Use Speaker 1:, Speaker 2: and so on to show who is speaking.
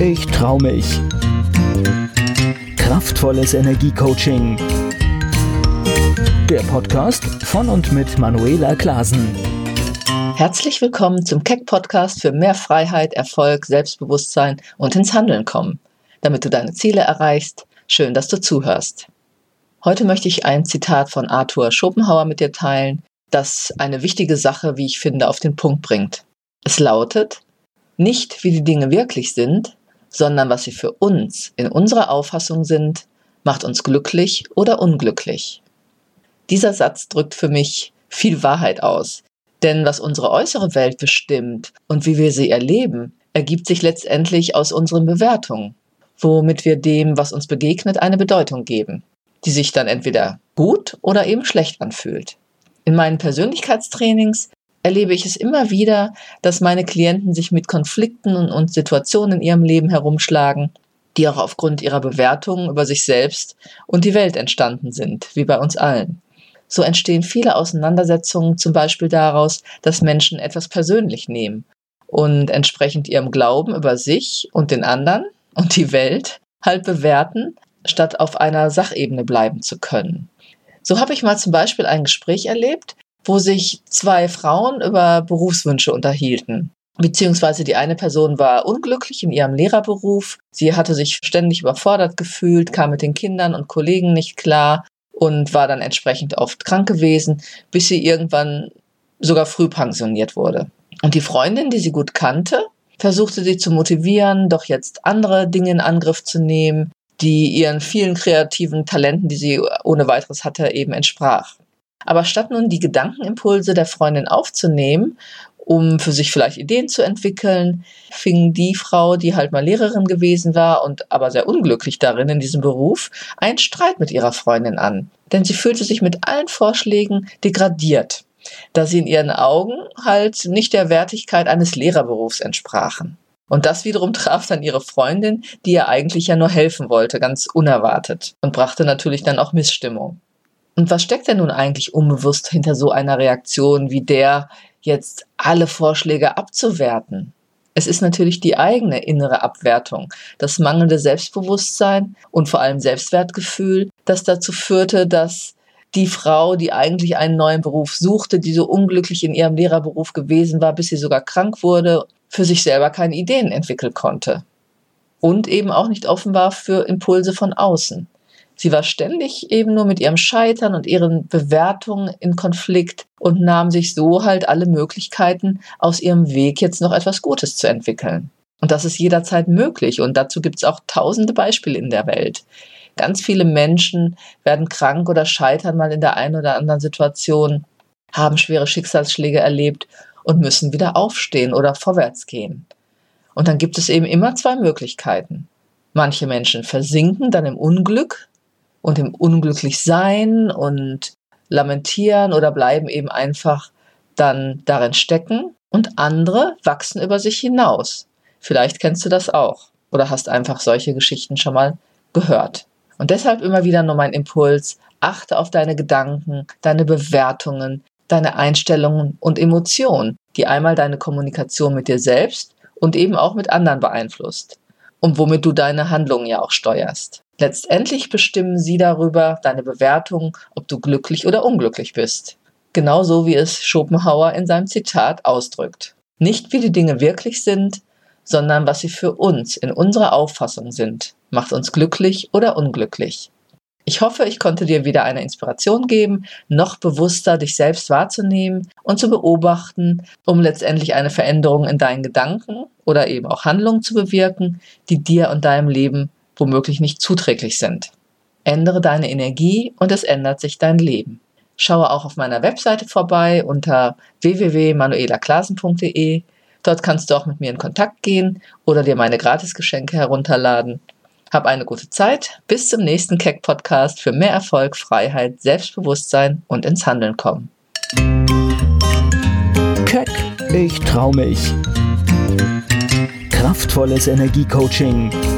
Speaker 1: Ich trau mich. Kraftvolles Energiecoaching. Der Podcast von und mit Manuela Klasen.
Speaker 2: Herzlich willkommen zum Keck Podcast für mehr Freiheit, Erfolg, Selbstbewusstsein und ins Handeln kommen, damit du deine Ziele erreichst. Schön, dass du zuhörst. Heute möchte ich ein Zitat von Arthur Schopenhauer mit dir teilen, das eine wichtige Sache, wie ich finde, auf den Punkt bringt. Es lautet, nicht wie die Dinge wirklich sind, sondern was sie für uns in unserer Auffassung sind, macht uns glücklich oder unglücklich. Dieser Satz drückt für mich viel Wahrheit aus, denn was unsere äußere Welt bestimmt und wie wir sie erleben, ergibt sich letztendlich aus unseren Bewertungen, womit wir dem, was uns begegnet, eine Bedeutung geben, die sich dann entweder gut oder eben schlecht anfühlt. In meinen Persönlichkeitstrainings erlebe ich es immer wieder, dass meine Klienten sich mit Konflikten und Situationen in ihrem Leben herumschlagen, die auch aufgrund ihrer Bewertungen über sich selbst und die Welt entstanden sind, wie bei uns allen. So entstehen viele Auseinandersetzungen zum Beispiel daraus, dass Menschen etwas persönlich nehmen und entsprechend ihrem Glauben über sich und den anderen und die Welt halt bewerten, statt auf einer Sachebene bleiben zu können. So habe ich mal zum Beispiel ein Gespräch erlebt, wo sich zwei Frauen über Berufswünsche unterhielten. Beziehungsweise die eine Person war unglücklich in ihrem Lehrerberuf. Sie hatte sich ständig überfordert gefühlt, kam mit den Kindern und Kollegen nicht klar und war dann entsprechend oft krank gewesen, bis sie irgendwann sogar früh pensioniert wurde. Und die Freundin, die sie gut kannte, versuchte sie zu motivieren, doch jetzt andere Dinge in Angriff zu nehmen, die ihren vielen kreativen Talenten, die sie ohne weiteres hatte, eben entsprach. Aber statt nun die Gedankenimpulse der Freundin aufzunehmen, um für sich vielleicht Ideen zu entwickeln, fing die Frau, die halt mal Lehrerin gewesen war und aber sehr unglücklich darin in diesem Beruf, einen Streit mit ihrer Freundin an. Denn sie fühlte sich mit allen Vorschlägen degradiert, da sie in ihren Augen halt nicht der Wertigkeit eines Lehrerberufs entsprachen. Und das wiederum traf dann ihre Freundin, die ihr eigentlich ja nur helfen wollte, ganz unerwartet und brachte natürlich dann auch Missstimmung. Und was steckt denn nun eigentlich unbewusst hinter so einer Reaktion wie der, jetzt alle Vorschläge abzuwerten? Es ist natürlich die eigene innere Abwertung, das mangelnde Selbstbewusstsein und vor allem Selbstwertgefühl, das dazu führte, dass die Frau, die eigentlich einen neuen Beruf suchte, die so unglücklich in ihrem Lehrerberuf gewesen war, bis sie sogar krank wurde für sich selber keine Ideen entwickeln konnte. Und eben auch nicht offen war für Impulse von außen. Sie war ständig eben nur mit ihrem Scheitern und ihren Bewertungen in Konflikt und nahm sich so halt alle Möglichkeiten aus ihrem Weg, jetzt noch etwas Gutes zu entwickeln. Und das ist jederzeit möglich und dazu gibt es auch tausende Beispiele in der Welt. Ganz viele Menschen werden krank oder scheitern mal in der einen oder anderen Situation, haben schwere Schicksalsschläge erlebt und müssen wieder aufstehen oder vorwärts gehen. Und dann gibt es eben immer zwei Möglichkeiten. Manche Menschen versinken dann im Unglück und im Unglücklichsein und lamentieren oder bleiben eben einfach dann darin stecken und andere wachsen über sich hinaus. Vielleicht kennst du das auch oder hast einfach solche Geschichten schon mal gehört. Und deshalb immer wieder nur mein Impuls, achte auf deine Gedanken, deine Bewertungen, deine Einstellungen und Emotionen, die einmal deine Kommunikation mit dir selbst und eben auch mit anderen beeinflusst und womit du deine Handlungen ja auch steuerst. Letztendlich bestimmen sie darüber deine Bewertung, ob du glücklich oder unglücklich bist. Genauso wie es Schopenhauer in seinem Zitat ausdrückt. Nicht wie die Dinge wirklich sind, sondern was sie für uns in unserer Auffassung sind, macht uns glücklich oder unglücklich. Ich hoffe, ich konnte dir wieder eine Inspiration geben, noch bewusster dich selbst wahrzunehmen und zu beobachten, um letztendlich eine Veränderung in deinen Gedanken oder eben auch Handlungen zu bewirken, die dir und deinem Leben womöglich nicht zuträglich sind. Ändere deine Energie und es ändert sich dein Leben. Schaue auch auf meiner Webseite vorbei unter www.manuelaklasen.de. Dort kannst du auch mit mir in Kontakt gehen oder dir meine Gratisgeschenke herunterladen. Hab eine gute Zeit. Bis zum nächsten Keck Podcast für mehr Erfolg, Freiheit, Selbstbewusstsein und ins Handeln kommen.
Speaker 1: Keck, ich trau mich. Kraftvolles Energiecoaching.